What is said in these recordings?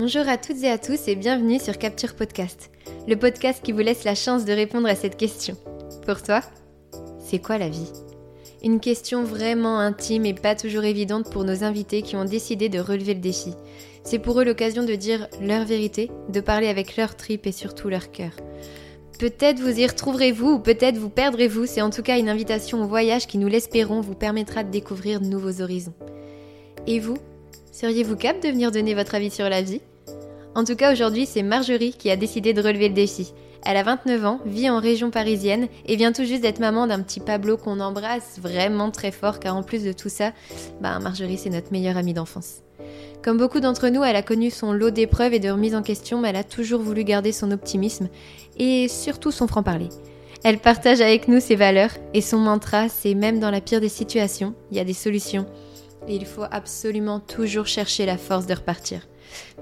Bonjour à toutes et à tous et bienvenue sur Capture Podcast, le podcast qui vous laisse la chance de répondre à cette question. Pour toi, c'est quoi la vie? Une question vraiment intime et pas toujours évidente pour nos invités qui ont décidé de relever le défi. C'est pour eux l'occasion de dire leur vérité, de parler avec leur tripes et surtout leur cœur. Peut-être vous y retrouverez-vous ou peut-être vous perdrez-vous, c'est en tout cas une invitation au voyage qui, nous l'espérons, vous permettra de découvrir de nouveaux horizons. Et vous Seriez-vous capable de venir donner votre avis sur la vie? En tout cas, aujourd'hui, c'est Marjorie qui a décidé de relever le défi. Elle a 29 ans, vit en région parisienne et vient tout juste d'être maman d'un petit Pablo qu'on embrasse vraiment très fort car en plus de tout ça, bah Marjorie c'est notre meilleure amie d'enfance. Comme beaucoup d'entre nous, elle a connu son lot d'épreuves et de remises en question, mais elle a toujours voulu garder son optimisme et surtout son franc-parler. Elle partage avec nous ses valeurs et son mantra, c'est même dans la pire des situations, il y a des solutions et il faut absolument toujours chercher la force de repartir.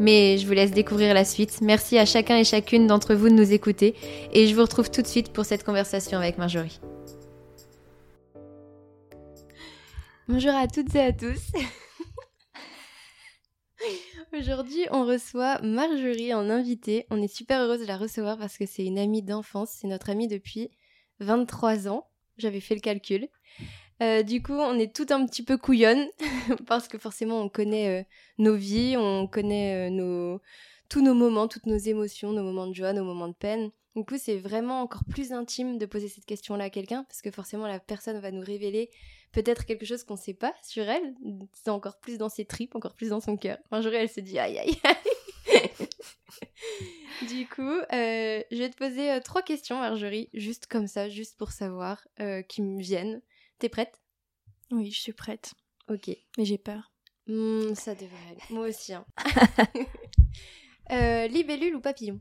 Mais je vous laisse découvrir la suite. Merci à chacun et chacune d'entre vous de nous écouter et je vous retrouve tout de suite pour cette conversation avec Marjorie. Bonjour à toutes et à tous. Aujourd'hui, on reçoit Marjorie en invité. On est super heureuse de la recevoir parce que c'est une amie d'enfance. C'est notre amie depuis 23 ans. J'avais fait le calcul. Euh, du coup, on est tout un petit peu couillonne parce que forcément, on connaît euh, nos vies, on connaît euh, tous nos moments, toutes nos émotions, nos moments de joie, nos moments de peine. Du coup, c'est vraiment encore plus intime de poser cette question-là à quelqu'un parce que forcément, la personne va nous révéler peut-être quelque chose qu'on ne sait pas sur elle. C'est encore plus dans ses tripes, encore plus dans son cœur. Un elle se dit aïe aïe aïe. du coup, je vais te poser trois questions, Marjorie, juste comme ça, juste pour savoir, qui me viennent. T'es prête? Oui, je suis prête. Ok. Mais j'ai peur. Hmm, ça devrait aller. Moi aussi. Hein. euh, libellule ou papillon?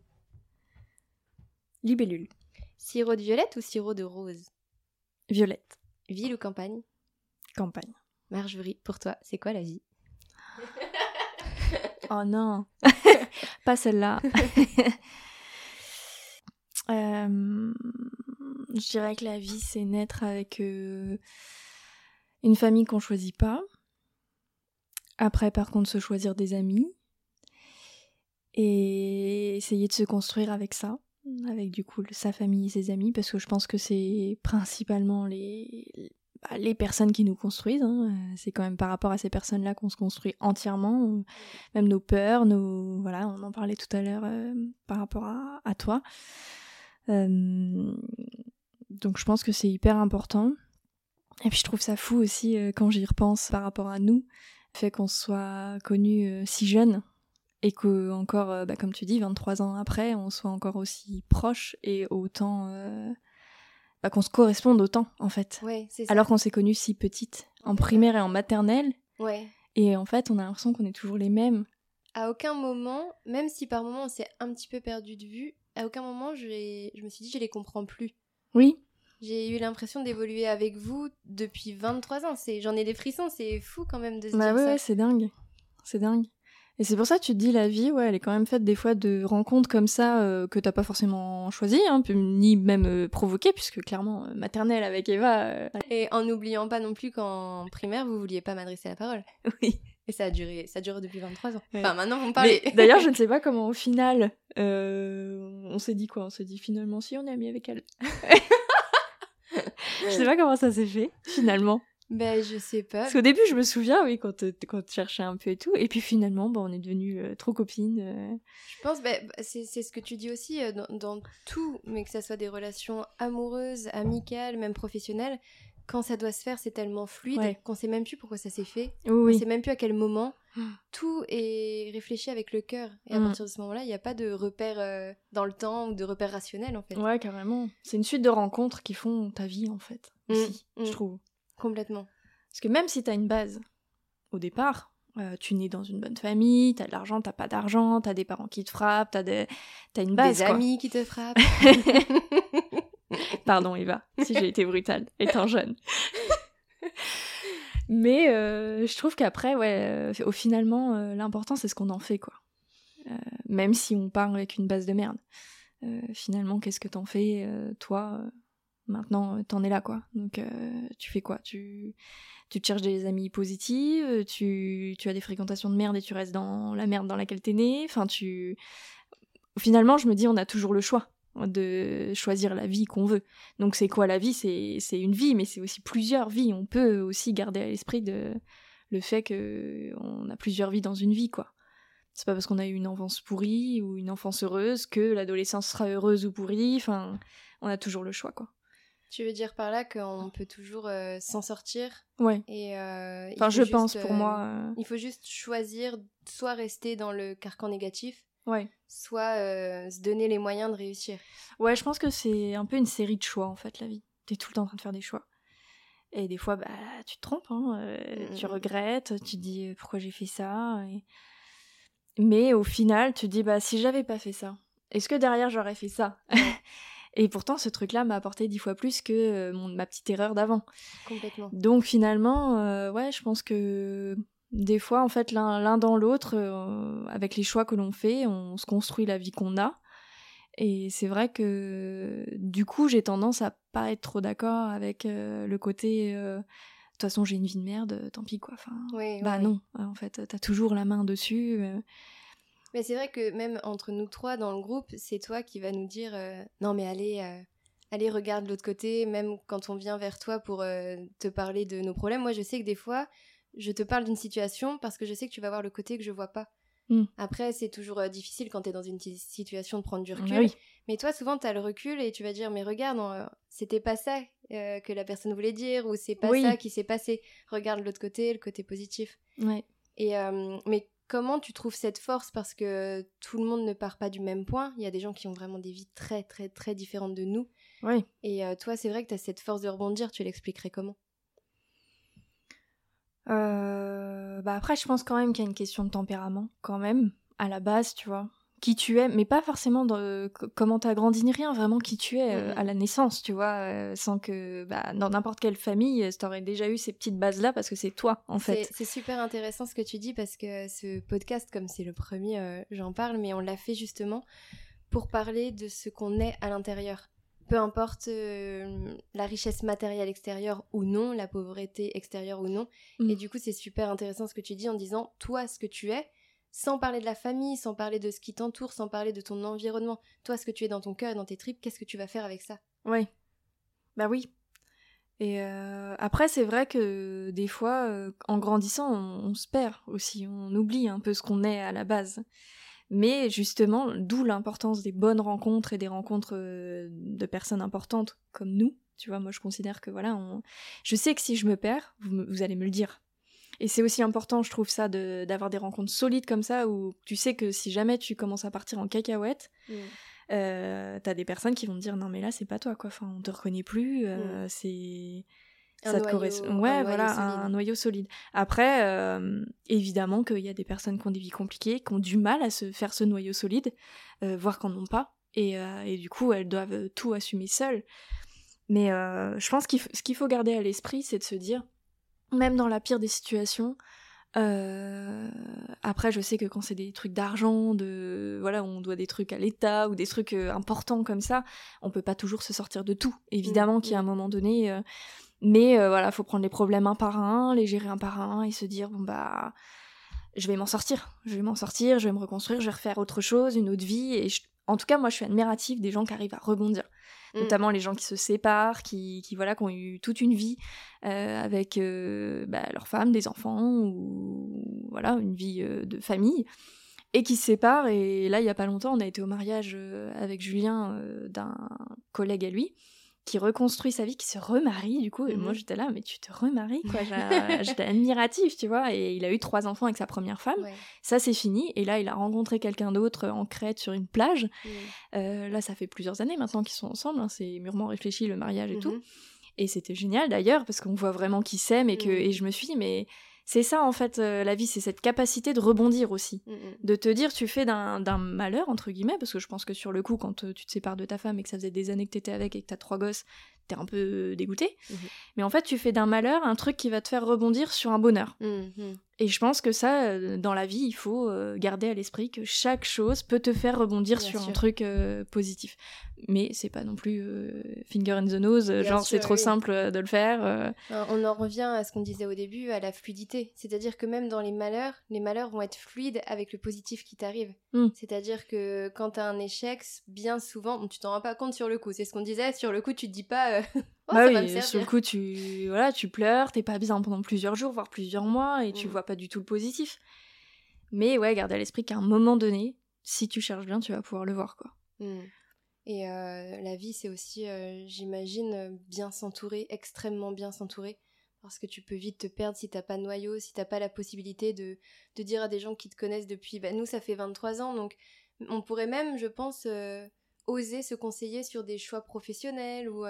Libellule. Sirop de violette ou sirop de rose? Violette. Ville ou campagne? Campagne. Marjorie, pour toi, c'est quoi la vie? Oh non Pas celle-là. euh, je dirais que la vie, c'est naître avec euh, une famille qu'on choisit pas. Après, par contre, se choisir des amis. Et essayer de se construire avec ça, avec du coup sa famille et ses amis, parce que je pense que c'est principalement les, bah, les personnes qui nous construisent. Hein. C'est quand même par rapport à ces personnes-là qu'on se construit entièrement, même nos peurs, nos voilà, on en parlait tout à l'heure euh, par rapport à toi. Euh, donc je pense que c'est hyper important. Et puis je trouve ça fou aussi euh, quand j'y repense par rapport à nous, le fait qu'on soit connus euh, si jeunes et que encore, bah, comme tu dis, 23 ans après, on soit encore aussi proches et autant bah, qu'on se corresponde autant en fait. Ouais, ça. Alors qu'on s'est connus si petites, en primaire et en maternelle. Ouais. Et en fait, on a l'impression qu'on est toujours les mêmes. À aucun moment, même si par moment on s'est un petit peu perdu de vue, à aucun moment je, je me suis dit je les comprends plus. Oui. J'ai eu l'impression d'évoluer avec vous depuis 23 ans. C'est, j'en ai des frissons, c'est fou quand même de se bah dire ouais, ça. c'est dingue. C'est dingue. Et c'est pour ça que tu te dis la vie, ouais, elle est quand même faite des fois de rencontres comme ça euh, que t'as pas forcément choisi, hein, ni même euh, provoqué, puisque clairement euh, maternelle avec Eva. Et en n'oubliant pas non plus qu'en primaire vous vouliez pas m'adresser la parole. Oui. Et ça a duré, ça dure depuis 23 ans. Enfin maintenant vous me parlez. D'ailleurs je ne sais pas comment au final on s'est dit quoi, on s'est dit finalement si on est amis avec elle. je sais pas comment ça s'est fait, finalement. Ben, je sais pas. Parce qu'au début, je me souviens, oui, quand, quand tu cherchais un peu et tout. Et puis finalement, bon, on est devenus euh, trop copines. Euh. Je pense, ben, c'est ce que tu dis aussi euh, dans, dans, tout, mais que ça soit des relations amoureuses, amicales, même professionnelles. Quand ça doit se faire, c'est tellement fluide Ouais. qu'on sait même plus pourquoi ça s'est fait. Oui, On sait même plus à quel moment. Tout est réfléchi avec le cœur. Et à Mm. partir de ce moment-là, il n'y a pas de repère euh, dans le temps ou de repère rationnel, en fait. Ouais, carrément. C'est une suite de rencontres qui font ta vie, en fait. Mm, Aussi, mm. je trouve. Complètement. Parce que même si t'as une base au départ, euh, tu nais dans une bonne famille, t'as de l'argent, t'as pas d'argent, t'as des parents qui te frappent, t'as des... t'as une base. Des quoi. amis qui te frappent. Pardon Eva, si j'ai été brutale, étant jeune. Mais euh, je trouve qu'après, ouais, euh, au finalement, euh, l'important c'est ce qu'on en fait, quoi. Euh, même si on part avec une base de merde. Finalement, qu'est-ce que t'en fais, toi, Maintenant, t'en es là, quoi. Donc, tu fais quoi? Tu, tu te cherches des amis positifs, tu, tu as des fréquentations de merde et tu restes dans la merde dans laquelle t'es né. Enfin, tu. Finalement, je me dis, on a toujours le choix de choisir la vie qu'on veut. Donc c'est quoi la vie? C'est une vie, mais c'est aussi plusieurs vies. On peut aussi garder à l'esprit de le fait que on a plusieurs vies dans une vie, quoi. C'est pas parce qu'on a eu une enfance pourrie ou une enfance heureuse que l'adolescence sera heureuse ou pourrie. Enfin, on a toujours le choix, quoi. Tu veux dire par là qu'on peut toujours euh, s'en sortir? Ouais. Et euh, enfin, je pense pour moi. Euh, il faut juste choisir soit rester dans le carcan négatif, ouais. soit se donner les moyens de réussir. Ouais, je pense que c'est un peu une série de choix en fait, la vie. T'es tout le temps en train de faire des choix. Et des fois, bah, tu te trompes, hein, mm, tu mm, mm. regrettes, tu te dis pourquoi j'ai fait ça. Et... Mais au final, tu te dis, bah, si j'avais pas fait ça, est-ce que derrière j'aurais fait ça? Et pourtant, ce truc-là m'a apporté dix fois plus que euh, mon, ma petite erreur d'avant. Complètement. Donc finalement, euh, ouais, je pense que des fois, en fait, l'un dans l'autre, euh, avec les choix que l'on fait, on se construit la vie qu'on a. Et c'est vrai que du coup, j'ai tendance à pas être trop d'accord avec le côté de toute façon, j'ai une vie de merde, tant pis quoi. Enfin, bah non, en fait, t'as toujours la main dessus. Mais c'est vrai que même entre nous trois dans le groupe, c'est toi qui vas nous dire euh, non mais allez, euh, allez regarde l'autre côté. Même quand on vient vers toi pour euh, te parler de nos problèmes, moi je sais que des fois je te parle d'une situation parce que je sais que tu vas voir le côté que je vois pas. Hmm. Après, c'est toujours difficile quand tu es dans une situation de prendre du recul. Mais toi, souvent, tu as le recul et tu vas dire Mais regarde, c'était pas ça que la personne voulait dire, ou c'est pas ça qui s'est passé. Regarde l'autre côté, le côté positif. Ouais. Et, mais Comment tu trouves cette force? Parce que tout le monde ne part pas du même point. Il y a des gens qui ont vraiment des vies très, très, très différentes de nous. Et euh, toi, c'est vrai que tu as cette force de rebondir. Tu l'expliquerais comment? Euh, bah Après, je pense quand même qu'il y a une question de tempérament, quand même, à la base, tu vois qui tu es, mais pas forcément dans, comment t'as grandi ni rien, vraiment qui tu es euh, à la naissance, tu vois, euh, sans que bah, dans n'importe quelle famille, t'aurais déjà eu ces petites bases-là parce que c'est toi, en fait. C'est super intéressant ce que tu dis parce que ce podcast, comme c'est le premier, j'en parle, mais on l'a fait justement pour parler de ce qu'on est à l'intérieur. Peu importe la richesse matérielle extérieure ou non, la pauvreté extérieure ou non. Et mm. du coup, c'est super intéressant ce que tu dis en disant, toi, ce que tu es, sans parler de la famille, sans parler de ce qui t'entoure, sans parler de ton environnement. Toi, ce que tu es dans ton cœur et dans tes tripes, qu'est-ce que tu vas faire avec ça? Oui. Bah oui. Et euh, après, c'est vrai que des fois, euh, en grandissant, on, se perd aussi, on oublie un peu ce qu'on est à la base. Mais justement, d'où l'importance des bonnes rencontres et des rencontres euh, de personnes importantes comme nous. Tu vois, moi je considère que voilà, je sais que si je me perds, vous allez me le dire. Et c'est aussi important, je trouve ça, d'avoir des rencontres solides comme ça, où tu sais que si jamais tu commences à partir en cacahuète, mm. euh, t'as des personnes qui vont te dire non mais là c'est pas toi quoi, enfin on te reconnaît plus, euh, mm. c'est ça te correspond. Ouais, voilà, un, noyau solide. Après, euh, évidemment qu'il y a des personnes qui ont des vies compliquées, qui ont du mal à se faire ce noyau solide, voire qu'en ont pas, et, et, du coup elles doivent tout assumer seules. Mais je pense que ce qu'il faut garder à l'esprit, c'est de se dire même dans la pire des situations. Euh, après, je sais que quand c'est des trucs d'argent, de voilà, on doit des trucs à l'État ou des trucs euh, importants comme ça, on peut pas toujours se sortir de tout. Évidemment qu'il y a un mm, mm. moment donné, euh, mais voilà, faut prendre les problèmes un par un, les gérer un par un et se dire bon bah, je vais m'en sortir, je vais m'en sortir, je vais me reconstruire, je vais refaire autre chose, une autre vie. Et en tout cas, moi, je suis admirative des gens qui arrivent à rebondir. Mm. notamment les gens qui se séparent, qui, qui, voilà, qui ont eu toute une vie euh, avec euh, bah, leurs femmes, des enfants, ou voilà, une vie euh, de famille, et qui se séparent. Et là, il y a pas longtemps, on a été au mariage avec Julien d'un collègue à lui, qui reconstruit sa vie, qui se remarie du coup. Et moi mhm. j'étais là, mais tu te remaries quoi. J'étais admirative, tu vois. Et il a eu trois enfants avec sa première femme. Ça c'est fini. Et là il a rencontré quelqu'un d'autre en Crète sur une plage. Euh, là ça fait plusieurs années maintenant qu'ils sont ensemble. Hein. C'est mûrement réfléchi le mariage et tout. Mhm. Et c'était génial d'ailleurs parce qu'on voit vraiment qu'ils s'aiment et que et je me suis dit mais c'est ça en fait euh, la vie, c'est cette capacité de rebondir aussi, mm, mm. de te dire tu fais d'un malheur entre guillemets, parce que je pense que sur le coup quand euh, tu te sépares de ta femme et que ça faisait des années que t'étais avec et que t'as trois gosses, t'es un peu dégoûté, mm-hmm. mais en fait tu fais d'un malheur un truc qui va te faire rebondir sur un bonheur. Et je pense que ça, euh, dans la vie, il faut euh, garder à l'esprit que chaque chose peut te faire rebondir Bien sur sûr. un truc euh, positif. Mais c'est pas non plus euh, finger in the nose, Bien genre c'est trop oui. simple de le faire. euh. On en revient à ce qu'on disait au début, à la fluidité. C'est-à-dire que même dans les malheurs, les malheurs vont être fluides avec le positif qui t'arrive. Mm. C'est-à-dire que quand t'as un échec, bien souvent, tu t'en rends pas compte sur le coup. C'est ce qu'on disait, sur le coup, tu te dis pas, oh, bah ça va me oui, sur le coup, tu, voilà, tu pleures, t'es pas bien pendant plusieurs jours, voire plusieurs mois, et tu Mm. vois pas du tout le positif. Mais ouais, garde à l'esprit qu'à un moment donné, si tu cherches bien, tu vas pouvoir le voir, quoi. Mm. Et euh, la vie, c'est aussi, euh, j'imagine, bien s'entourer, extrêmement bien s'entourer. Parce que tu peux vite te perdre si t'as pas de noyau, si t'as pas la possibilité de, de dire à des gens qui te connaissent depuis. Bah, nous, ça fait 23 ans, donc on pourrait même, je pense, euh, oser se conseiller sur des choix professionnels ou.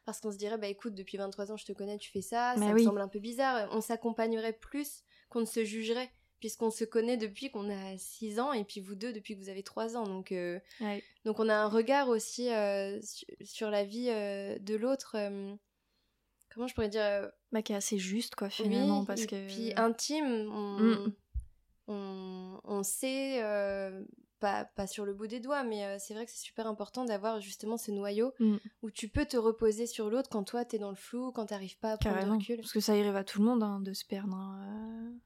Euh, parce qu'on se dirait, bah écoute, depuis 23 ans, je te connais, tu fais ça, ça me semble un peu bizarre. On s'accompagnerait plus qu'on ne se jugerait, puisqu'on se connaît depuis qu'on a 6 ans, et puis vous deux depuis que vous avez 3 ans. Donc. euh, Ouais. donc on a un regard aussi euh, su- sur la vie euh, de l'autre. euh, comment je pourrais dire euh, Bah, qui est assez juste, quoi, finalement, oui, parce et que. puis intime. On, Mm. on, on sait, euh, pas, pas sur le bout des doigts, mais euh, c'est vrai que c'est super important d'avoir justement ce noyau Mm. où tu peux te reposer sur l'autre quand toi t'es dans le flou, quand t'arrives pas à prendre Carrément. recul. Parce que ça arrive à tout le monde hein, de se perdre. hein, euh.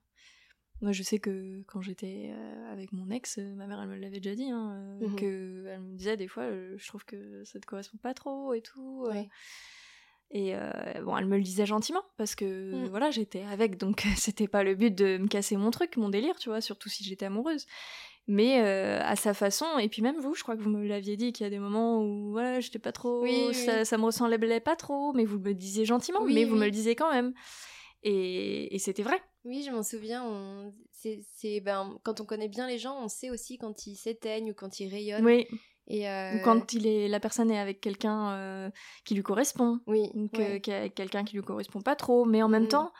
Moi, je sais que quand j'étais euh, avec mon ex, ma mère, elle me l'avait déjà dit, hein, Mhm. que elle me disait des fois, je trouve que ça te correspond pas trop et tout. euh. Et euh, bon, elle me le disait gentiment parce que Mm. voilà, j'étais avec, donc c'était pas le but de me casser mon truc, mon délire, tu vois, surtout si j'étais amoureuse. Mais euh, à sa façon, et puis même vous, je crois que vous me l'aviez dit qu'il y a des moments où voilà, j'étais pas trop, Oui, ça, oui. ça me ressemblait pas trop, mais vous me le disiez gentiment, Oui, mais vous me le disiez quand même. Et, et c'était vrai. Oui, je m'en souviens. On... C'est, ben, quand on connaît bien les gens, on sait aussi quand ils s'éteignent ou quand ils rayonnent. Oui. Et, euh, Ou quand il est, la personne est avec quelqu'un euh, qui lui correspond, Oui, ou que- ouais. a quelqu'un qui lui correspond pas trop. Mais en même Mhm. temps,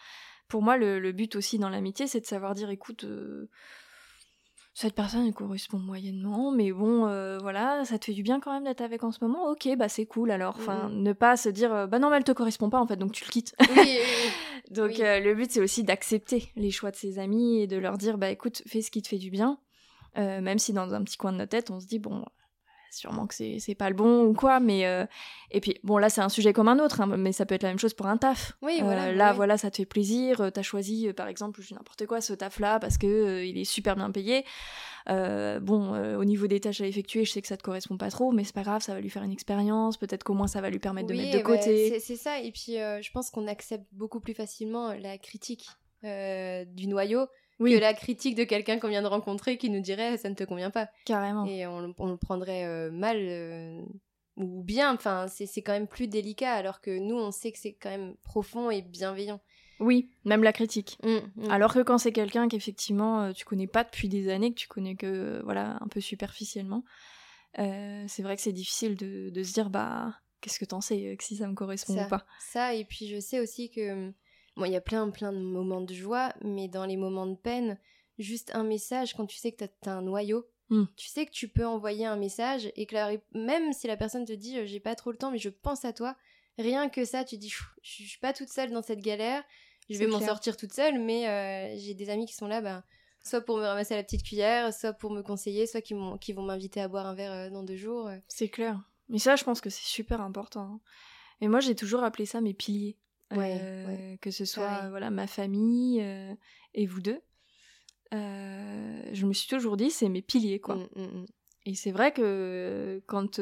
pour moi, le, le but aussi dans l'amitié, c'est de savoir dire, écoute, euh, cette personne elle correspond moyennement, mais bon, euh, voilà, ça te fait du bien quand même d'être avec en ce moment. Ok, bah c'est cool alors. Enfin, ne pas se dire, euh, bah non, mais elle te correspond pas en fait, donc tu le quittes. Oui, oui, oui. Donc Oui. euh, le but c'est aussi d'accepter les choix de ses amis et de leur dire bah écoute fais ce qui te fait du bien Euh, même si dans un petit coin de notre tête on se dit bon sûrement que c'est pas le bon ou quoi mais euh, et puis bon là c'est un sujet comme un autre hein, mais ça peut être la même chose pour un taf Oui, Euh, voilà, là oui. voilà ça te fait plaisir euh, t'as choisi par exemple n'importe quoi ce taf là parce que euh, il est super bien payé bon au niveau des tâches à effectuer je sais que ça te correspond pas trop mais c'est pas grave ça va lui faire une expérience peut-être qu'au moins ça va lui permettre de Oui, mettre de eh ben, côté c'est- ça. Et puis, je pense qu'on accepte beaucoup plus facilement la critique du noyau oui que la critique de quelqu'un qu'on vient de rencontrer qui nous dirait ça ne te convient pas. carrément Et on, le- on le prendrait euh, mal euh, ou bien. Enfin, c'est c'est quand même plus délicat alors que nous, on sait que c'est quand même profond et bienveillant. oui même la critique Mm, mm. Alors que quand c'est quelqu'un qu'effectivement euh, tu connais pas depuis des années, que tu connais que voilà un peu superficiellement, euh, c'est vrai que c'est difficile de, de se dire bah qu'est-ce que t'en sais que si ça me correspond Ça. ou pas. Ça, et puis je sais aussi que. Bon, il y a plein, plein de moments de joie, mais dans les moments de peine, juste un message, quand tu sais que t'as as un noyau, Hmm. tu sais que tu peux envoyer un message et que la même si la personne te dit euh, j'ai pas trop le temps, mais je pense à toi, rien que ça, tu dis je suis pas toute seule dans cette galère, je vais m'en sortir toute seule, mais euh, j'ai des amis qui sont là, bah, soit pour me ramasser la petite cuillère, soit pour me conseiller, soit qui, qui vont m'inviter à boire un verre euh, dans deux jours. C'est clair. Mais ça je pense que c'est super important. hein. Et moi j'ai toujours appelé ça mes piliers. Ouais, Euh, ouais. Que ce soit voilà ma famille euh, et vous deux. Euh, je me suis toujours dit c'est mes piliers quoi. Mm, mm, mm. Et c'est vrai que quand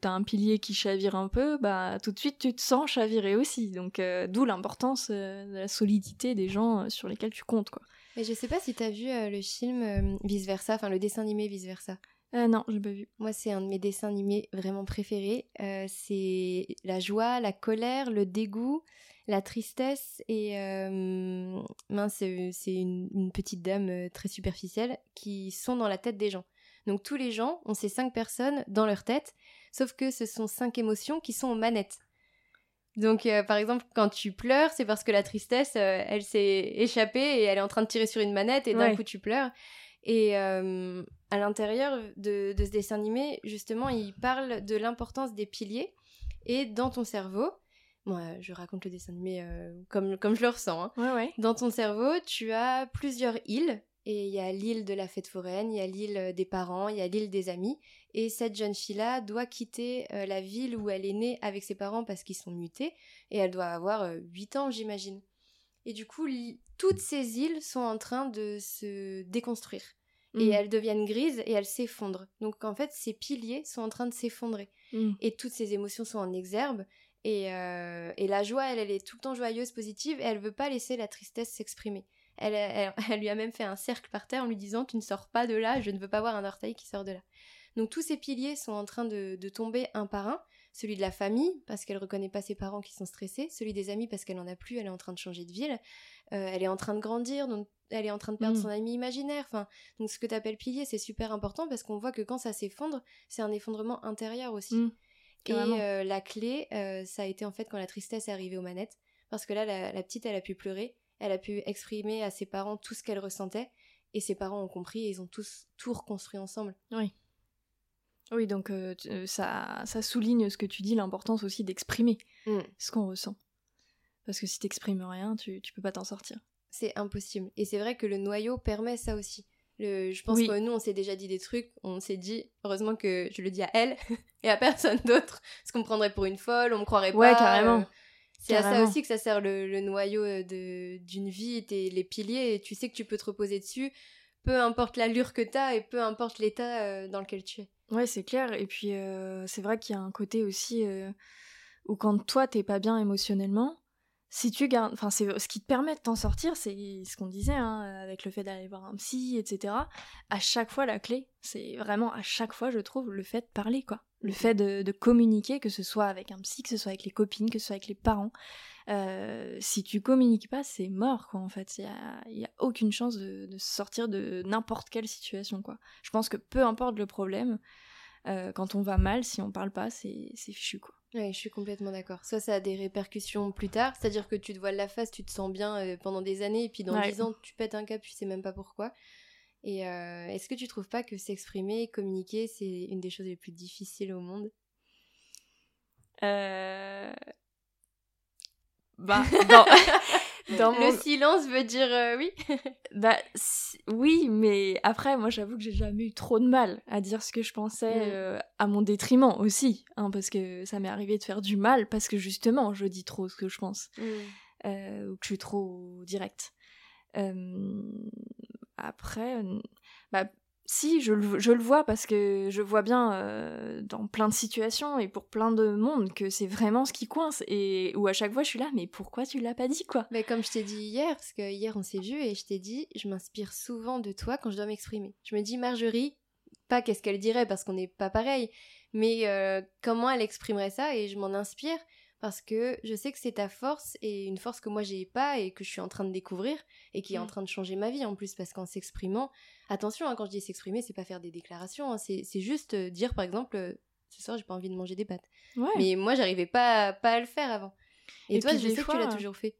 t'as un pilier qui chavire un peu, bah tout de suite tu te sens chavirer aussi. Donc d'où l'importance de la solidité des gens sur lesquels tu comptes quoi. Mais je sais pas si t'as vu le film Vice Versa, enfin le dessin animé Vice Versa. Euh, non, j'ai pas vu. Moi, c'est un de mes dessins animés vraiment préférés. Euh, c'est la joie, la colère, le dégoût, la tristesse et euh, mince, c'est une, une petite dame euh, très superficielle qui sont dans la tête des gens. Donc tous les gens ont ces cinq personnes dans leur tête, sauf que ce sont cinq émotions qui sont aux manettes. Donc euh, par exemple, quand tu pleures, c'est parce que la tristesse, euh, elle s'est échappée et elle est en train de tirer sur une manette et d'un Ouais. coup tu pleures. Et euh, à l'intérieur de, de ce dessin animé, justement, il parle de l'importance des piliers. Et dans ton cerveau, moi je raconte le dessin animé euh, comme, comme je le ressens. hein. Ouais, ouais. Dans ton cerveau, tu as plusieurs îles. Et il y a l'île de la fête foraine, il y a l'île euh, des parents, il y a l'île des amis. Et cette jeune fille-là doit quitter euh, la ville où elle est née avec ses parents parce qu'ils sont mutés. Et elle doit avoir euh, 8 ans, j'imagine. Et du coup, toutes ces îles sont en train de se déconstruire. Et Mm. elles deviennent grises et elles s'effondrent. Donc en fait, ces piliers sont en train de s'effondrer Mm. et toutes ses émotions sont en exergue. Et, euh, et la joie, elle, elle est tout le temps joyeuse, positive, et elle veut pas laisser la tristesse s'exprimer. Elle, elle, elle lui a même fait un cercle par terre en lui disant Tu ne sors pas de là, je ne veux pas voir un orteil qui sort de là. Donc tous ces piliers sont en train de, de tomber un par un. Celui de la famille, parce qu'elle reconnaît pas ses parents qui sont stressés. Celui des amis, parce qu'elle en a plus, elle est en train de changer de ville. Euh, elle est en train de grandir, donc elle est en train de perdre Mm. son ami imaginaire. Enfin, donc ce que tu appelles pilier, c'est super important parce qu'on voit que quand ça s'effondre, c'est un effondrement intérieur aussi. Mm. Et euh, la clé, euh, ça a été en fait quand la tristesse est arrivée aux manettes. Parce que là, la, la petite, elle a pu pleurer. Elle a pu exprimer à ses parents tout ce qu'elle ressentait. Et ses parents ont compris et ils ont tous tout reconstruit ensemble. Oui, donc euh, tu- euh, ça, ça souligne ce que tu dis, l'importance aussi d'exprimer Mm. ce qu'on ressent. Parce que si t'exprimes rien, tu, tu peux pas t'en sortir. C'est impossible. Et c'est vrai que le noyau permet ça aussi. Le, je pense Oui. que nous, on s'est déjà dit des trucs. On s'est dit, heureusement que je le dis à elle et à personne d'autre. Parce qu'on me prendrait pour une folle, on me croirait Ouais, pas. carrément. euh, C'est à ça aussi que ça sert le, le noyau euh, d'une vie, tes, les piliers, et tu sais que tu peux te reposer dessus, peu importe l'allure que t'as et peu importe l'état euh, dans lequel tu es. Ouais, c'est clair. Et puis, euh, c'est vrai qu'il y a un côté aussi euh, où quand toi, t'es pas bien émotionnellement, si tu gardes. Enfin, c'est ce qui te permet de t'en sortir, c'est ce qu'on disait, hein, avec le fait d'aller voir un psy, etc. À chaque fois, la clé, c'est vraiment à chaque fois, je trouve, le fait de parler, quoi. Le fait de, communiquer, que ce soit avec un psy, que ce soit avec les copines, que ce soit avec les parents. Euh, si tu communiques pas, c'est mort, quoi, en fait. Il y a, aucune chance de, sortir de n'importe quelle situation, quoi. Je pense que peu importe le problème, euh, quand on va mal, si on parle pas, c'est fichu, quoi. Ouais, je suis complètement d'accord. Ça, ça a des répercussions plus tard, c'est-à-dire que tu te voiles la face, tu te sens bien euh, pendant des années, et puis dans Ouais. 10 ans, tu pètes un cap, tu sais même pas pourquoi. Et euh, est-ce que tu trouves pas que s'exprimer, communiquer, c'est une des choses les plus difficiles au monde? Euh... Bah, dans, dans Le mon- silence veut dire euh, oui Bah, si- oui, mais après, moi, j'avoue que j'ai jamais eu trop de mal à dire ce que je pensais Mm. euh, à mon détriment aussi, hein, parce que ça m'est arrivé de faire du mal, parce que justement, je dis trop ce que je pense, euh, ou que je suis trop directe. Après, bah, si, je le, vois, parce que je vois bien euh, dans plein de situations et pour plein de monde que c'est vraiment ce qui coince, et où à chaque fois, je suis là, mais pourquoi tu l'as pas dit, quoi? Mais comme je t'ai dit hier, parce que hier on s'est vu et je t'ai dit, je m'inspire souvent de toi quand je dois m'exprimer. Je me dis, Marjorie, pas qu'est-ce qu'elle dirait parce qu'on n'est pas pareil, mais euh, comment elle exprimerait ça et je m'en inspire parce que je sais que c'est ta force et une force que moi j'ai pas et que je suis en train de découvrir et qui est en Mm. train de changer ma vie en plus parce qu'en s'exprimant, attention, hein, quand je dis s'exprimer, c'est pas faire des déclarations, hein, c'est juste euh, dire par exemple, euh, ce soir j'ai pas envie de manger des pâtes. Ouais. Mais moi j'arrivais pas, pas à le faire avant. Et, Et toi, je sais que tu l'as toujours fait.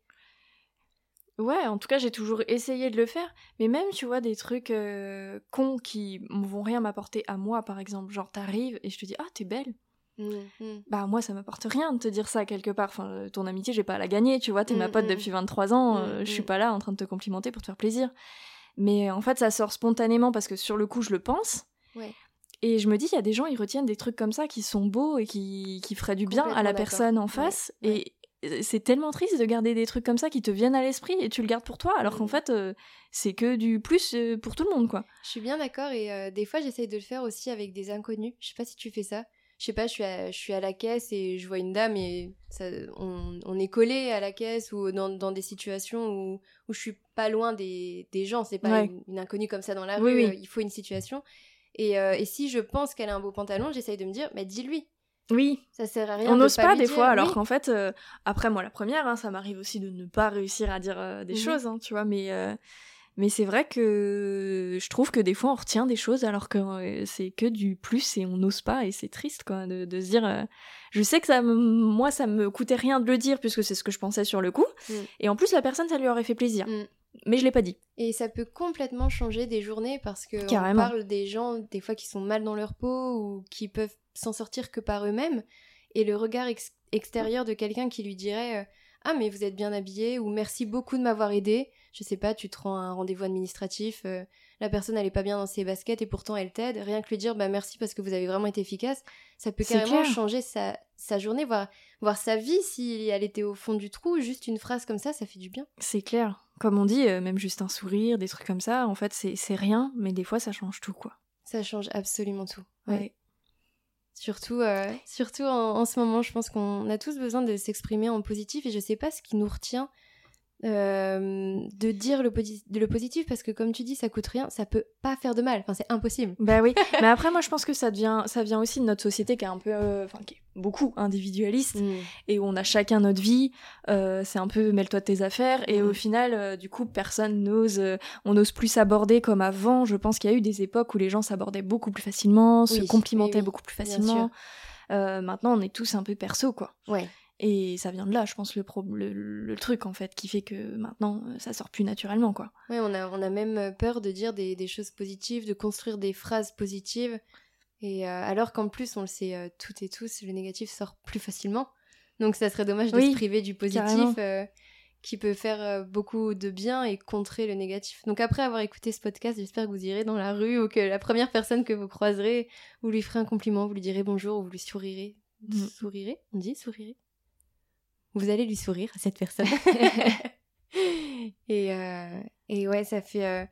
Ouais, en tout cas, j'ai toujours essayé de le faire. Mais même, tu vois, des trucs euh, cons qui vont rien m'apporter à moi, par exemple. Genre, t'arrives et je te dis, ah, t'es belle. Mm, mm. Bah, moi, ça m'apporte rien de te dire ça quelque part. Enfin, euh, ton amitié, j'ai pas à la gagner, tu vois. T'es ma Mm, pote depuis 23 ans. euh, je suis pas là en train de te complimenter pour te faire plaisir. Mais euh, en fait, ça sort spontanément parce que sur le coup, je le pense. Ouais. Et je me dis, il y a des gens, ils retiennent des trucs comme ça qui sont beaux et qui, qui feraient du bien à la personne en face. ouais. Et c'est tellement triste de garder des trucs comme ça qui te viennent à l'esprit et tu le gardes pour toi, alors qu'en fait, euh, c'est que du plus euh, pour tout le monde, quoi. Je suis bien d'accord et euh, des fois j'essaye de le faire aussi avec des inconnus. Je sais pas si tu fais ça. Je sais pas, je suis à, je suis à la caisse et je vois une dame et ça, on, on est collé à la caisse ou dans, dans des situations où, où je suis pas loin des, des gens. C'est pas Ouais. une, une inconnue comme ça dans la Oui, rue. oui. euh, il faut une situation. Et, euh, et si je pense qu'elle a un beau pantalon, j'essaye de me dire, mais dis-lui. Oui, Ça sert à rien. on n'ose pas des dire. fois, alors Oui. qu'en fait, euh, après moi la première, hein, ça m'arrive aussi de ne pas réussir à dire euh, des Mhm. choses, hein, tu vois, mais, mais c'est vrai que je trouve que des fois on retient des choses alors que euh, c'est que du plus et on n'ose pas et c'est triste quoi de, de se dire. euh, je sais que ça, moi ça me coûtait rien de le dire puisque c'est ce que je pensais sur le coup, Mm. et en plus la personne ça lui aurait fait plaisir, Mm. mais je l'ai pas dit. Et ça peut complètement changer des journées parce que on parle des gens des fois qui sont mal dans leur peau ou qui peuvent s'en sortir que par eux-mêmes. et le regard extérieur de quelqu'un qui lui dirait euh, ah mais vous êtes bien habillé ou merci beaucoup de m'avoir aidé je sais pas tu te rends à un rendez-vous administratif euh, la personne elle est pas bien dans ses baskets et pourtant elle t'aide. Rien que lui dire bah merci parce que vous avez vraiment été efficace ça peut carrément changer sa, sa journée voir voir sa vie si elle était au fond du trou. Juste une phrase comme ça ça fait du bien. C'est clair. Comme on dit euh, même juste un sourire des trucs comme ça en fait c'est rien mais des fois ça change tout quoi. Ça change absolument tout. Ouais. Surtout, euh, surtout en, ce moment, je pense qu'on a tous besoin de s'exprimer en positif et je sais pas ce qui nous retient euh, de dire le, le, positif parce que comme tu dis ça coûte rien ça peut pas faire de mal. Enfin c'est impossible. Bah oui. Mais après moi je pense que ça devient ça vient aussi de notre société qui est un peu euh, enfin qui est beaucoup individualiste mm. et où on a chacun notre vie. Euh, c'est un peu mêle-toi de tes affaires et mm. au final du coup personne n'ose on n'ose plus s'aborder comme avant. Je pense qu'il y a eu des époques où les gens s'abordaient beaucoup plus facilement se complimentaient beaucoup plus facilement. maintenant on est tous un peu perso quoi. Ouais et ça vient de là, je pense, le, le, truc, en fait, qui fait que maintenant, euh, ça sort plus naturellement, quoi. Oui, on a, on a même euh, peur de dire des, choses positives, de construire des phrases positives. Et euh, alors qu'en plus, on le sait toutes et tous, le négatif sort plus facilement. Donc ça serait dommage de se priver du positif qui peut faire beaucoup de bien et contrer le négatif. Donc après avoir écouté ce podcast, j'espère que vous irez dans la rue ou que la première personne que vous croiserez, vous lui ferez un compliment, vous lui direz bonjour ou vous lui sourirez. Mm. Sourirez On dit sourirez vous allez lui sourire à cette personne. et, euh, et ouais, ça fait, euh,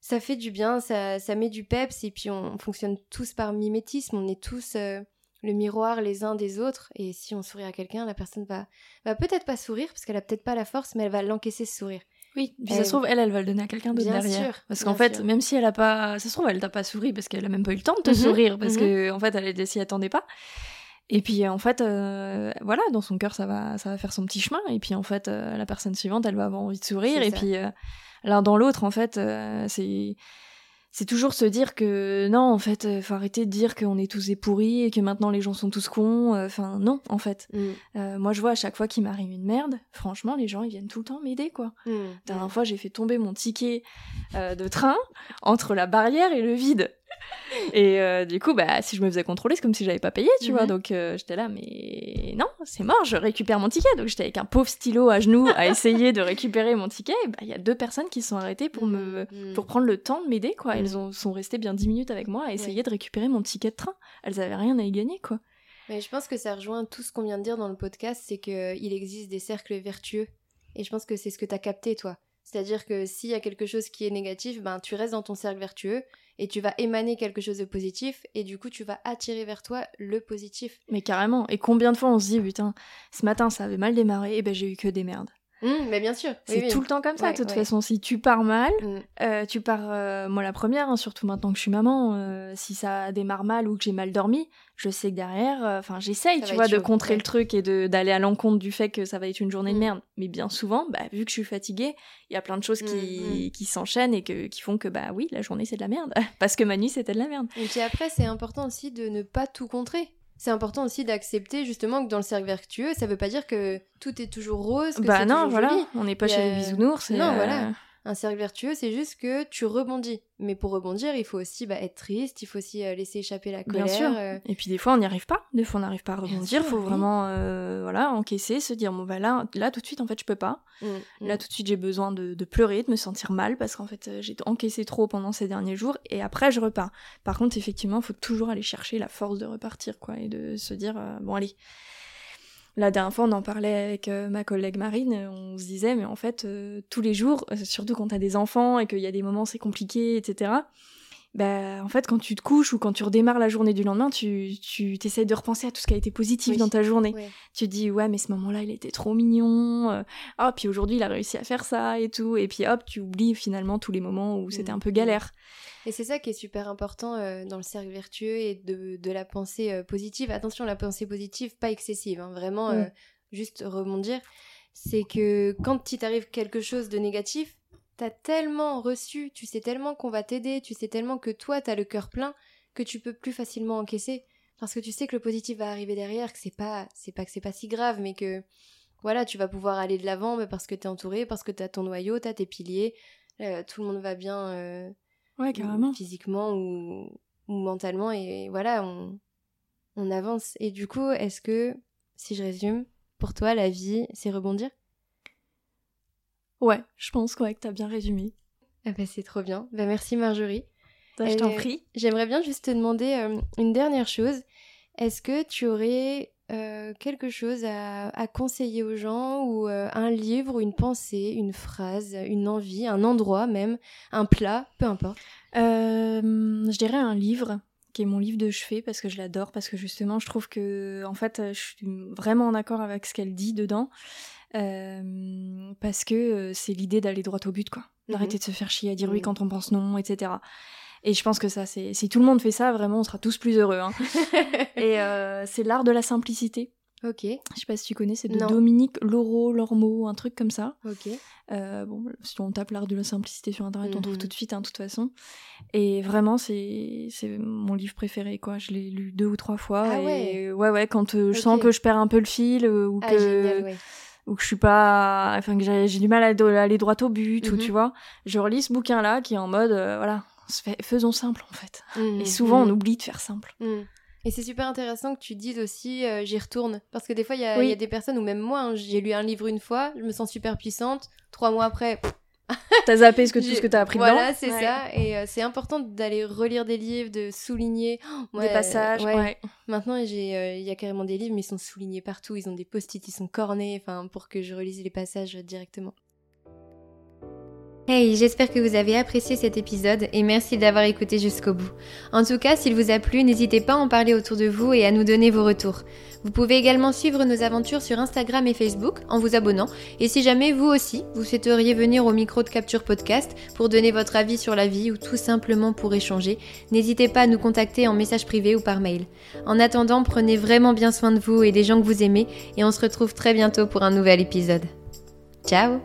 ça fait du bien, ça, ça met du peps, et puis on, fonctionne tous par mimétisme, on est tous euh, le miroir les uns des autres, et si on sourit à quelqu'un, la personne va, va peut-être pas sourire, parce qu'elle a peut-être pas la force, mais elle va l'encaisser ce sourire. Oui, puis ça se trouve, elle, elle va le donner à quelqu'un d'autre derrière. Sûr, parce qu'en fait, même si elle a pas. Ça se trouve, elle t'a pas souri parce qu'elle a même pas eu le temps de te mhm, sourire, parce qu'en mhm. que, en fait, elle s'y attendait pas. Et puis en fait, euh, voilà, dans son cœur, ça va, ça va faire son petit chemin. Et puis en fait, euh, la personne suivante, elle va avoir envie de sourire. Et puis euh, l'un dans l'autre, en fait, c'est c'est toujours se dire que non, en fait, faut arrêter de dire qu'on est tous pourris et que maintenant les gens sont tous cons. Enfin, non, en fait. Mm. moi, je vois à chaque fois qu'il m'arrive une merde, franchement, les gens, ils viennent tout le temps m'aider, quoi. Mm. La dernière fois, j'ai fait tomber mon ticket de train entre la barrière et le vide. Et euh, du coup, bah, si je me faisais contrôler, c'est comme si j'avais pas payé, tu vois. Mhm. Donc euh, j'étais là, mais non, c'est mort, je récupère mon ticket. Donc j'étais avec un pauvre stylo à genoux à essayer de récupérer mon ticket. Bah, il y a deux personnes qui sont arrêtées pour me, mhm. pour prendre le temps de m'aider, quoi. Elles ont, sont restées bien dix minutes avec moi à essayer de récupérer mon ticket de train. Elles avaient rien à y gagner, quoi. Mais je pense que ça rejoint tout ce qu'on vient de dire dans le podcast, c'est qu'il existe des cercles vertueux. Et je pense que c'est ce que tu as capté, toi. C'est-à-dire que s'il y a quelque chose qui est négatif, ben tu restes dans ton cercle vertueux et tu vas émaner quelque chose de positif et du coup tu vas attirer vers toi le positif. Mais carrément. Et combien de fois on se dit putain, ce matin ça avait mal démarré et ben j'ai eu que des merdes. Mmh, mais bien sûr. C'est tout le temps comme ça, de toute façon. Si tu pars mal, mmh. euh, tu pars, euh, moi la première, hein, surtout maintenant que je suis maman, euh, si ça démarre mal ou que j'ai mal dormi, je sais que derrière, enfin j'essaye, tu vois, de contrer le truc et d'aller à l'encontre du fait que ça va être une journée de mmh. merde. Mais bien souvent, bah, vu que je suis fatiguée, il y a plein de choses qui, qui s'enchaînent et que, qui font que, bah oui, la journée c'est de la merde. Parce que ma nuit c'était de la merde. Et puis après, c'est important aussi de ne pas tout contrer c'est important aussi d'accepter justement que dans le cercle vertueux, ça veut pas dire que tout est toujours rose. Que bah non, voilà, on n'est pas chez les bisounours. Non, euh, voilà. Un cercle vertueux, c'est juste que tu rebondis. Mais pour rebondir, il faut aussi bah, être triste, il faut aussi euh, laisser échapper la colère. Bien sûr. Euh. Et puis des fois, on n'y arrive pas. Des fois, on n'arrive pas à rebondir. Il faut vraiment euh, voilà, encaisser, se dire bon, bah là, là, tout de suite, en fait, je peux pas. Mm, mm. Là, tout de suite, j'ai besoin de, de, pleurer, de me sentir mal parce qu'en fait, j'ai encaissé trop pendant ces derniers jours et après, je repars. Par contre, effectivement, il faut toujours aller chercher la force de repartir, quoi, et de se dire bon, allez la dernière fois, on en parlait avec euh, ma collègue Marine, on se disait, mais en fait, euh, tous les jours, euh, surtout quand t'as des enfants et qu'il y a des moments c'est compliqué, etc., bah, en fait, quand tu te couches ou quand tu redémarres la journée du lendemain, tu, tu t'essayes de repenser à tout ce qui a été positif dans ta journée. Tu te dis, ouais, mais ce moment-là, il était trop mignon. oh, puis aujourd'hui, il a réussi à faire ça et tout. Et puis hop, tu oublies finalement tous les moments où c'était mm. un peu galère. Et c'est ça qui est super important euh, dans le cercle vertueux et de, de la pensée euh, positive. Attention, la pensée positive, pas excessive, hein, vraiment euh, juste rebondir. C'est que quand il t'arrive quelque chose de négatif, t'as tellement reçu, tu sais tellement qu'on va t'aider, tu sais tellement que toi t'as le cœur plein que tu peux plus facilement encaisser parce que tu sais que le positif va arriver derrière, que c'est pas c'est pas que c'est pas si grave, mais que voilà, tu vas pouvoir aller de l'avant parce que t'es entouré, parce que t'as ton noyau, t'as tes piliers, tout le monde va bien Ouais, carrément. Physiquement ou, ou mentalement. Et voilà, on, on avance. Et du coup, est-ce que, si je résume, pour toi, la vie, c'est rebondir? Ouais, je pense ouais, que t'as bien résumé. Ah bah c'est trop bien. Bah merci Marjorie. Bah, je t'en prie. J'aimerais bien juste te demander euh, une dernière chose. Est-ce que tu aurais euh, quelque chose à, conseiller aux gens ou euh, un livre ou une pensée, une phrase, une envie, un endroit même, un plat, peu importe? Je dirais un livre qui est mon livre de chevet parce que je l'adore parce que justement je trouve que en fait je suis vraiment en accord avec ce qu'elle dit dedans parce que c'est l'idée d'aller droit au but quoi mhm. d'arrêter de se faire chier à dire oui mhm. quand on pense non etc et je pense que ça, c'est si tout le monde fait ça, vraiment, on sera tous plus heureux. Hein. et euh, c'est l'art de la simplicité. Ok. Je sais pas si tu connais, c'est de Dominique Laureau, Lormeau, un truc comme ça. Ok. Euh, bon, si on tape l'art de la simplicité sur internet, on trouve mhm. tout de suite, hein, de toute façon. Et vraiment, c'est mon livre préféré, quoi. Je l'ai lu deux ou trois fois. Ah et ouais. Ouais, ouais, quand euh, je sens que je perds un peu le fil ou ah, que. Ou que je suis pas enfin que j'ai du mal à aller droit au but ou mhm. tu vois je relis ce bouquin là qui est en mode voilà faisons simple en fait. Mmh, et souvent on mmh. oublie de faire simple. Et c'est super intéressant que tu dises aussi euh, j'y retourne. Parce que des fois il y, a des personnes, ou même moi, hein, j'ai lu un livre une fois, je me sens super puissante, trois mois après. t'as zappé ce que, tout ce que t'as appris voilà, dedans. Voilà, c'est ça. Et euh, c'est important d'aller relire des livres, de souligner des passages. Maintenant, euh, il y a carrément des livres, mais ils sont soulignés partout. Ils ont des post-it, ils sont cornés, enfin, pour que je relise les passages directement. Hey, j'espère que vous avez apprécié cet épisode et merci d'avoir écouté jusqu'au bout. En tout cas, s'il vous a plu, n'hésitez pas à en parler autour de vous et à nous donner vos retours. Vous pouvez également suivre nos aventures sur Instagram et Facebook en vous abonnant. Et si jamais vous aussi, vous souhaiteriez venir au micro de Capture Podcast pour donner votre avis sur la vie ou tout simplement pour échanger, n'hésitez pas à nous contacter en message privé ou par mail. En attendant, prenez vraiment bien soin de vous et des gens que vous aimez et on se retrouve très bientôt pour un nouvel épisode. Ciao